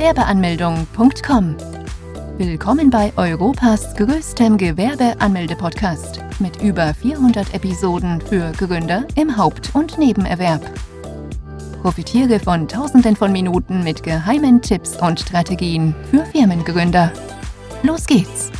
Gewerbeanmeldung.com. Willkommen bei Europas größtem Gewerbeanmelde-Podcast mit über 400 Episoden für Gründer im Haupt- und Nebenerwerb. Profitiere von Tausenden von Minuten mit geheimen Tipps und Strategien für Firmengründer. Los geht's!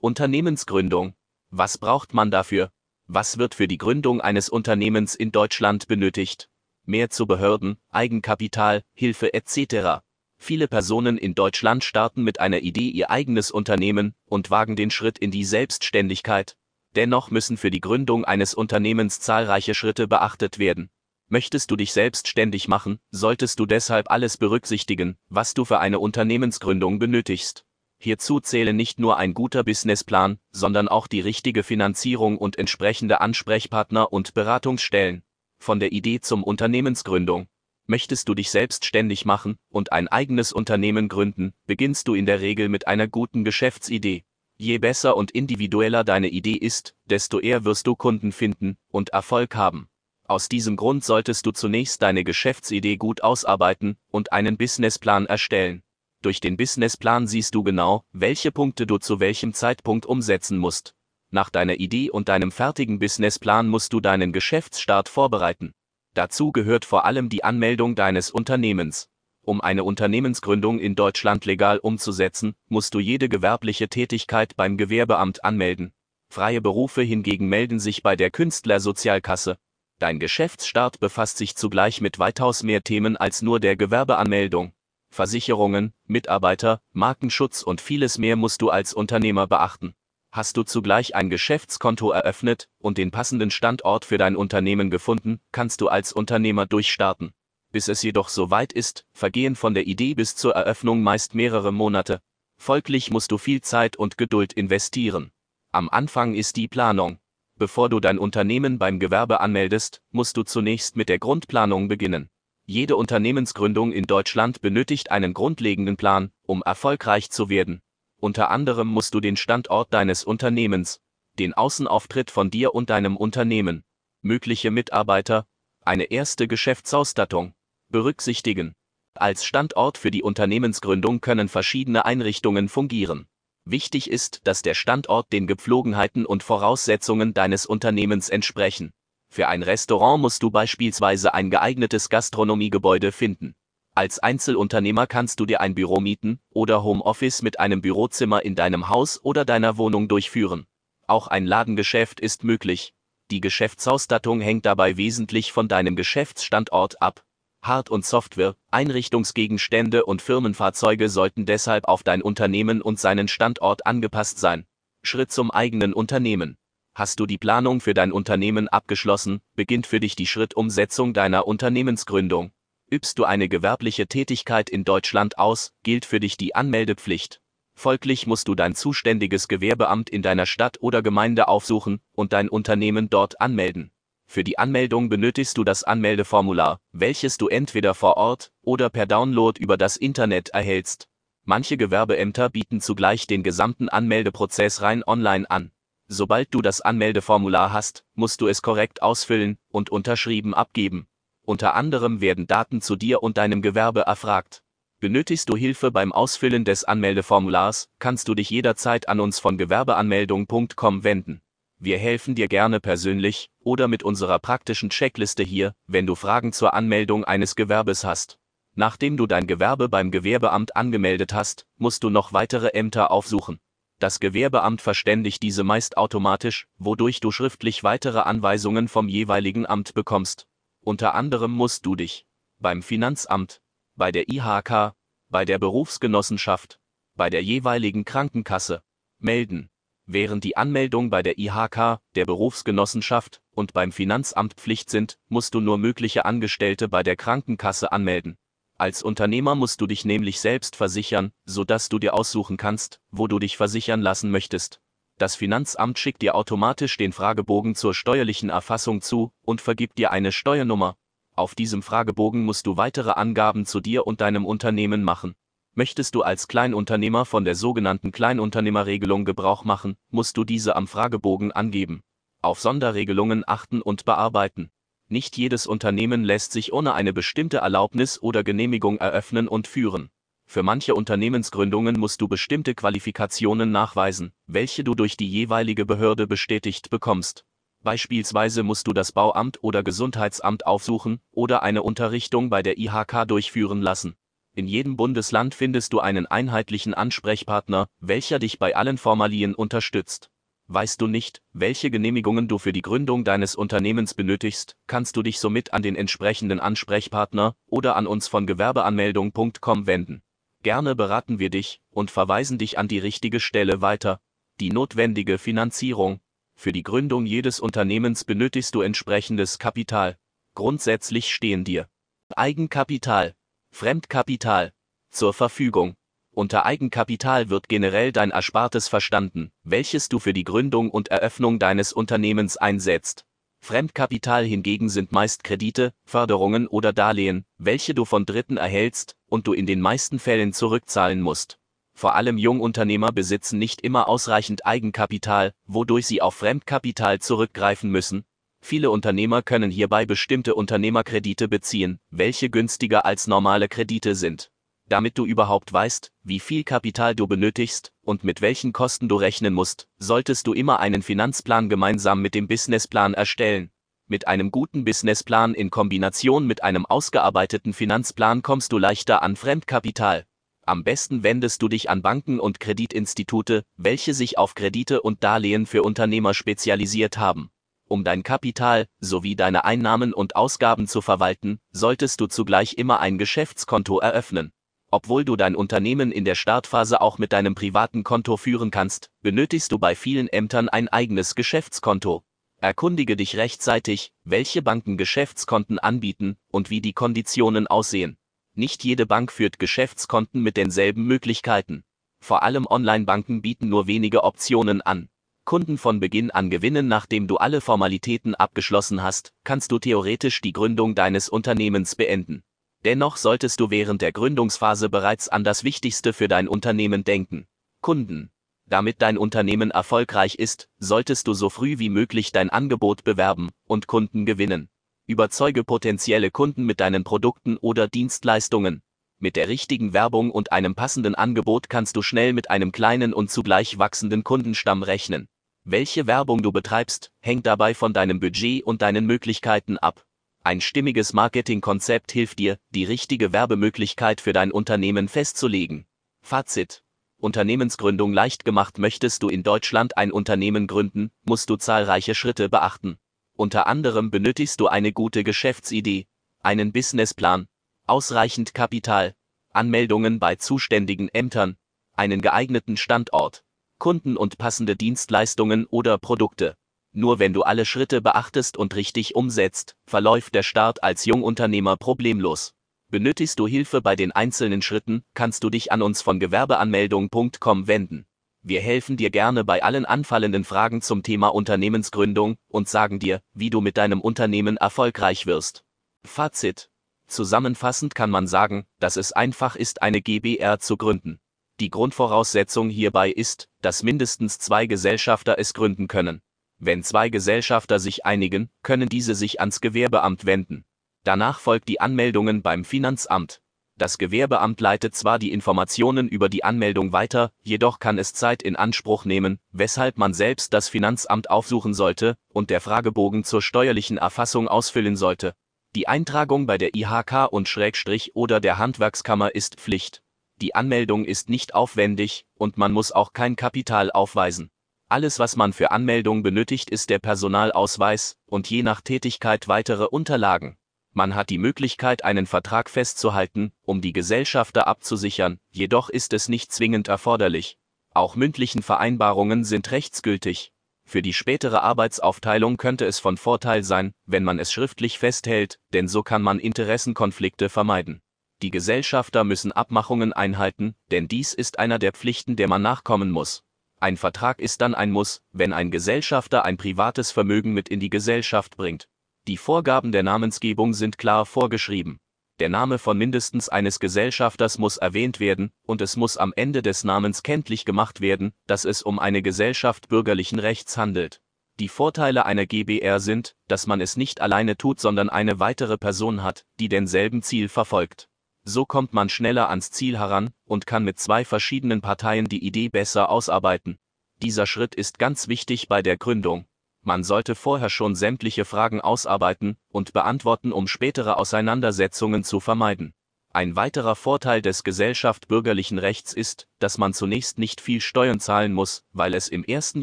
Unternehmensgründung. Was braucht man dafür? Was wird für die Gründung eines Unternehmens in Deutschland benötigt? Mehr zu Behörden, Eigenkapital, Hilfe etc. Viele Personen in Deutschland starten mit einer Idee ihr eigenes Unternehmen und wagen den Schritt in die Selbstständigkeit. Dennoch müssen für die Gründung eines Unternehmens zahlreiche Schritte beachtet werden. Möchtest du dich selbstständig machen, solltest du deshalb alles berücksichtigen, was du für eine Unternehmensgründung benötigst. Hierzu zählen nicht nur ein guter Businessplan, sondern auch die richtige Finanzierung und entsprechende Ansprechpartner und Beratungsstellen. Von der Idee zum Unternehmensgründung. Möchtest du dich selbstständig machen und ein eigenes Unternehmen gründen, beginnst du in der Regel mit einer guten Geschäftsidee. Je besser und individueller deine Idee ist, desto eher wirst du Kunden finden und Erfolg haben. Aus diesem Grund solltest du zunächst deine Geschäftsidee gut ausarbeiten und einen Businessplan erstellen. Durch den Businessplan siehst du genau, welche Punkte du zu welchem Zeitpunkt umsetzen musst. Nach deiner Idee und deinem fertigen Businessplan musst du deinen Geschäftsstart vorbereiten. Dazu gehört vor allem die Anmeldung deines Unternehmens. Um eine Unternehmensgründung in Deutschland legal umzusetzen, musst du jede gewerbliche Tätigkeit beim Gewerbeamt anmelden. Freie Berufe hingegen melden sich bei der Künstlersozialkasse. Dein Geschäftsstart befasst sich zugleich mit weitaus mehr Themen als nur der Gewerbeanmeldung. Versicherungen, Mitarbeiter, Markenschutz und vieles mehr musst du als Unternehmer beachten. Hast du zugleich ein Geschäftskonto eröffnet und den passenden Standort für dein Unternehmen gefunden, kannst du als Unternehmer durchstarten. Bis es jedoch so weit ist, vergehen von der Idee bis zur Eröffnung meist mehrere Monate. Folglich musst du viel Zeit und Geduld investieren. Am Anfang ist die Planung. Bevor du dein Unternehmen beim Gewerbe anmeldest, musst du zunächst mit der Grundplanung beginnen. Jede Unternehmensgründung in Deutschland benötigt einen grundlegenden Plan, um erfolgreich zu werden. Unter anderem musst du den Standort deines Unternehmens, den Außenauftritt von dir und deinem Unternehmen, mögliche Mitarbeiter, eine erste Geschäftsausstattung berücksichtigen. Als Standort für die Unternehmensgründung können verschiedene Einrichtungen fungieren. Wichtig ist, dass der Standort den Gepflogenheiten und Voraussetzungen deines Unternehmens entsprechen. Für ein Restaurant musst du beispielsweise ein geeignetes Gastronomiegebäude finden. Als Einzelunternehmer kannst du dir ein Büro mieten oder Homeoffice mit einem Bürozimmer in deinem Haus oder deiner Wohnung durchführen. Auch ein Ladengeschäft ist möglich. Die Geschäftsausstattung hängt dabei wesentlich von deinem Geschäftsstandort ab. Hard- und Software, Einrichtungsgegenstände und Firmenfahrzeuge sollten deshalb auf dein Unternehmen und seinen Standort angepasst sein. Schritt zum eigenen Unternehmen. Hast du die Planung für dein Unternehmen abgeschlossen, beginnt für dich die Schrittumsetzung deiner Unternehmensgründung. Übst du eine gewerbliche Tätigkeit in Deutschland aus, gilt für dich die Anmeldepflicht. Folglich musst du dein zuständiges Gewerbeamt in deiner Stadt oder Gemeinde aufsuchen und dein Unternehmen dort anmelden. Für die Anmeldung benötigst du das Anmeldeformular, welches du entweder vor Ort oder per Download über das Internet erhältst. Manche Gewerbeämter bieten zugleich den gesamten Anmeldeprozess rein online an. Sobald du das Anmeldeformular hast, musst du es korrekt ausfüllen und unterschrieben abgeben. Unter anderem werden Daten zu dir und deinem Gewerbe erfragt. Benötigst du Hilfe beim Ausfüllen des Anmeldeformulars, kannst du dich jederzeit an uns von gewerbeanmeldung.com wenden. Wir helfen dir gerne persönlich oder mit unserer praktischen Checkliste hier, wenn du Fragen zur Anmeldung eines Gewerbes hast. Nachdem du dein Gewerbe beim Gewerbeamt angemeldet hast, musst du noch weitere Ämter aufsuchen. Das Gewerbeamt verständigt diese meist automatisch, wodurch du schriftlich weitere Anweisungen vom jeweiligen Amt bekommst. Unter anderem musst du dich beim Finanzamt, bei der IHK, bei der Berufsgenossenschaft, bei der jeweiligen Krankenkasse melden. Während die Anmeldung bei der IHK, der Berufsgenossenschaft und beim Finanzamt Pflicht sind, musst du nur mögliche Angestellte bei der Krankenkasse anmelden. Als Unternehmer musst du dich nämlich selbst versichern, so dass du dir aussuchen kannst, wo du dich versichern lassen möchtest. Das Finanzamt schickt dir automatisch den Fragebogen zur steuerlichen Erfassung zu und vergibt dir eine Steuernummer. Auf diesem Fragebogen musst du weitere Angaben zu dir und deinem Unternehmen machen. Möchtest du als Kleinunternehmer von der sogenannten Kleinunternehmerregelung Gebrauch machen, musst du diese am Fragebogen angeben. Auf Sonderregelungen achten und bearbeiten. Nicht jedes Unternehmen lässt sich ohne eine bestimmte Erlaubnis oder Genehmigung eröffnen und führen. Für manche Unternehmensgründungen musst du bestimmte Qualifikationen nachweisen, welche du durch die jeweilige Behörde bestätigt bekommst. Beispielsweise musst du das Bauamt oder Gesundheitsamt aufsuchen oder eine Unterrichtung bei der IHK durchführen lassen. In jedem Bundesland findest du einen einheitlichen Ansprechpartner, welcher dich bei allen Formalien unterstützt. Weißt du nicht, welche Genehmigungen du für die Gründung deines Unternehmens benötigst, kannst du dich somit an den entsprechenden Ansprechpartner oder an uns von gewerbeanmeldung.com wenden. Gerne beraten wir dich und verweisen dich an die richtige Stelle weiter. Die notwendige Finanzierung. Für die Gründung jedes Unternehmens benötigst du entsprechendes Kapital. Grundsätzlich stehen dir Eigenkapital, Fremdkapital zur Verfügung. Unter Eigenkapital wird generell dein Erspartes verstanden, welches du für die Gründung und Eröffnung deines Unternehmens einsetzt. Fremdkapital hingegen sind meist Kredite, Förderungen oder Darlehen, welche du von Dritten erhältst und du in den meisten Fällen zurückzahlen musst. Vor allem Jungunternehmer besitzen nicht immer ausreichend Eigenkapital, wodurch sie auf Fremdkapital zurückgreifen müssen. Viele Unternehmer können hierbei bestimmte Unternehmerkredite beziehen, welche günstiger als normale Kredite sind. Damit du überhaupt weißt, wie viel Kapital du benötigst und mit welchen Kosten du rechnen musst, solltest du immer einen Finanzplan gemeinsam mit dem Businessplan erstellen. Mit einem guten Businessplan in Kombination mit einem ausgearbeiteten Finanzplan kommst du leichter an Fremdkapital. Am besten wendest du dich an Banken und Kreditinstitute, welche sich auf Kredite und Darlehen für Unternehmer spezialisiert haben. Um dein Kapital sowie deine Einnahmen und Ausgaben zu verwalten, solltest du zugleich immer ein Geschäftskonto eröffnen. Obwohl du dein Unternehmen in der Startphase auch mit deinem privaten Konto führen kannst, benötigst du bei vielen Ämtern ein eigenes Geschäftskonto. Erkundige dich rechtzeitig, welche Banken Geschäftskonten anbieten und wie die Konditionen aussehen. Nicht jede Bank führt Geschäftskonten mit denselben Möglichkeiten. Vor allem Online-Banken bieten nur wenige Optionen an. Kunden von Beginn an gewinnen, nachdem du alle Formalitäten abgeschlossen hast, kannst du theoretisch die Gründung deines Unternehmens beenden. Dennoch solltest du während der Gründungsphase bereits an das Wichtigste für dein Unternehmen denken. Kunden. Damit dein Unternehmen erfolgreich ist, solltest du so früh wie möglich dein Angebot bewerben und Kunden gewinnen. Überzeuge potenzielle Kunden mit deinen Produkten oder Dienstleistungen. Mit der richtigen Werbung und einem passenden Angebot kannst du schnell mit einem kleinen und zugleich wachsenden Kundenstamm rechnen. Welche Werbung du betreibst, hängt dabei von deinem Budget und deinen Möglichkeiten ab. Ein stimmiges Marketingkonzept hilft dir, die richtige Werbemöglichkeit für dein Unternehmen festzulegen. Fazit. Unternehmensgründung leicht gemacht Möchtest du in Deutschland ein Unternehmen gründen, musst du zahlreiche Schritte beachten. Unter anderem benötigst du eine gute Geschäftsidee, einen Businessplan, ausreichend Kapital, Anmeldungen bei zuständigen Ämtern, einen geeigneten Standort, Kunden und passende Dienstleistungen oder Produkte. Nur wenn du alle Schritte beachtest und richtig umsetzt, verläuft der Start als Jungunternehmer problemlos. Benötigst du Hilfe bei den einzelnen Schritten, kannst du dich an uns von gewerbeanmeldung.com wenden. Wir helfen dir gerne bei allen anfallenden Fragen zum Thema Unternehmensgründung und sagen dir, wie du mit deinem Unternehmen erfolgreich wirst. Fazit. Zusammenfassend kann man sagen, dass es einfach ist, eine GBR zu gründen. Die Grundvoraussetzung hierbei ist, dass mindestens zwei Gesellschafter es gründen können. Wenn zwei Gesellschafter sich einigen, können diese sich ans Gewerbeamt wenden. Danach folgt die Anmeldungen beim Finanzamt. Das Gewerbeamt leitet zwar die Informationen über die Anmeldung weiter, jedoch kann es Zeit in Anspruch nehmen, weshalb man selbst das Finanzamt aufsuchen sollte und der Fragebogen zur steuerlichen Erfassung ausfüllen sollte. Die Eintragung bei der IHK und Schrägstrich oder der Handwerkskammer ist Pflicht. Die Anmeldung ist nicht aufwendig und man muss auch kein Kapital aufweisen. Alles, was man für Anmeldung benötigt, ist der Personalausweis und je nach Tätigkeit weitere Unterlagen. Man hat die Möglichkeit, einen Vertrag festzuhalten, um die Gesellschafter abzusichern, jedoch ist es nicht zwingend erforderlich. Auch mündlichen Vereinbarungen sind rechtsgültig. Für die spätere Arbeitsaufteilung könnte es von Vorteil sein, wenn man es schriftlich festhält, denn so kann man Interessenkonflikte vermeiden. Die Gesellschafter müssen Abmachungen einhalten, denn dies ist einer der Pflichten, der man nachkommen muss. Ein Vertrag ist dann ein Muss, wenn ein Gesellschafter ein privates Vermögen mit in die Gesellschaft bringt. Die Vorgaben der Namensgebung sind klar vorgeschrieben. Der Name von mindestens eines Gesellschafters muss erwähnt werden, und es muss am Ende des Namens kenntlich gemacht werden, dass es um eine Gesellschaft bürgerlichen Rechts handelt. Die Vorteile einer GBR sind, dass man es nicht alleine tut, sondern eine weitere Person hat, die denselben Ziel verfolgt. So kommt man schneller ans Ziel heran und kann mit zwei verschiedenen Parteien die Idee besser ausarbeiten. Dieser Schritt ist ganz wichtig bei der Gründung. Man sollte vorher schon sämtliche Fragen ausarbeiten und beantworten, um spätere Auseinandersetzungen zu vermeiden. Ein weiterer Vorteil des Gesellschaft bürgerlichen Rechts ist, dass man zunächst nicht viel Steuern zahlen muss, weil es im ersten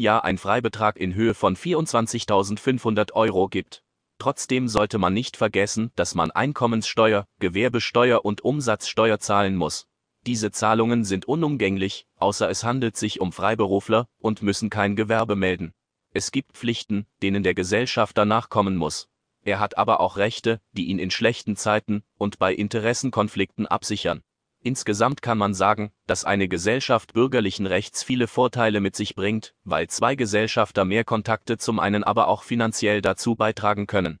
Jahr ein Freibetrag in Höhe von 24.500 Euro gibt. Trotzdem sollte man nicht vergessen, dass man Einkommenssteuer, Gewerbesteuer und Umsatzsteuer zahlen muss. Diese Zahlungen sind unumgänglich, außer es handelt sich um Freiberufler und müssen kein Gewerbe melden. Es gibt Pflichten, denen der Gesellschafter nachkommen muss er hat aber auch Rechte, die ihn in schlechten Zeiten und bei Interessenkonflikten absichern. Insgesamt kann man sagen, dass eine Gesellschaft bürgerlichen Rechts viele Vorteile mit sich bringt, weil zwei Gesellschafter mehr Kontakte zum einen aber auch finanziell dazu beitragen können.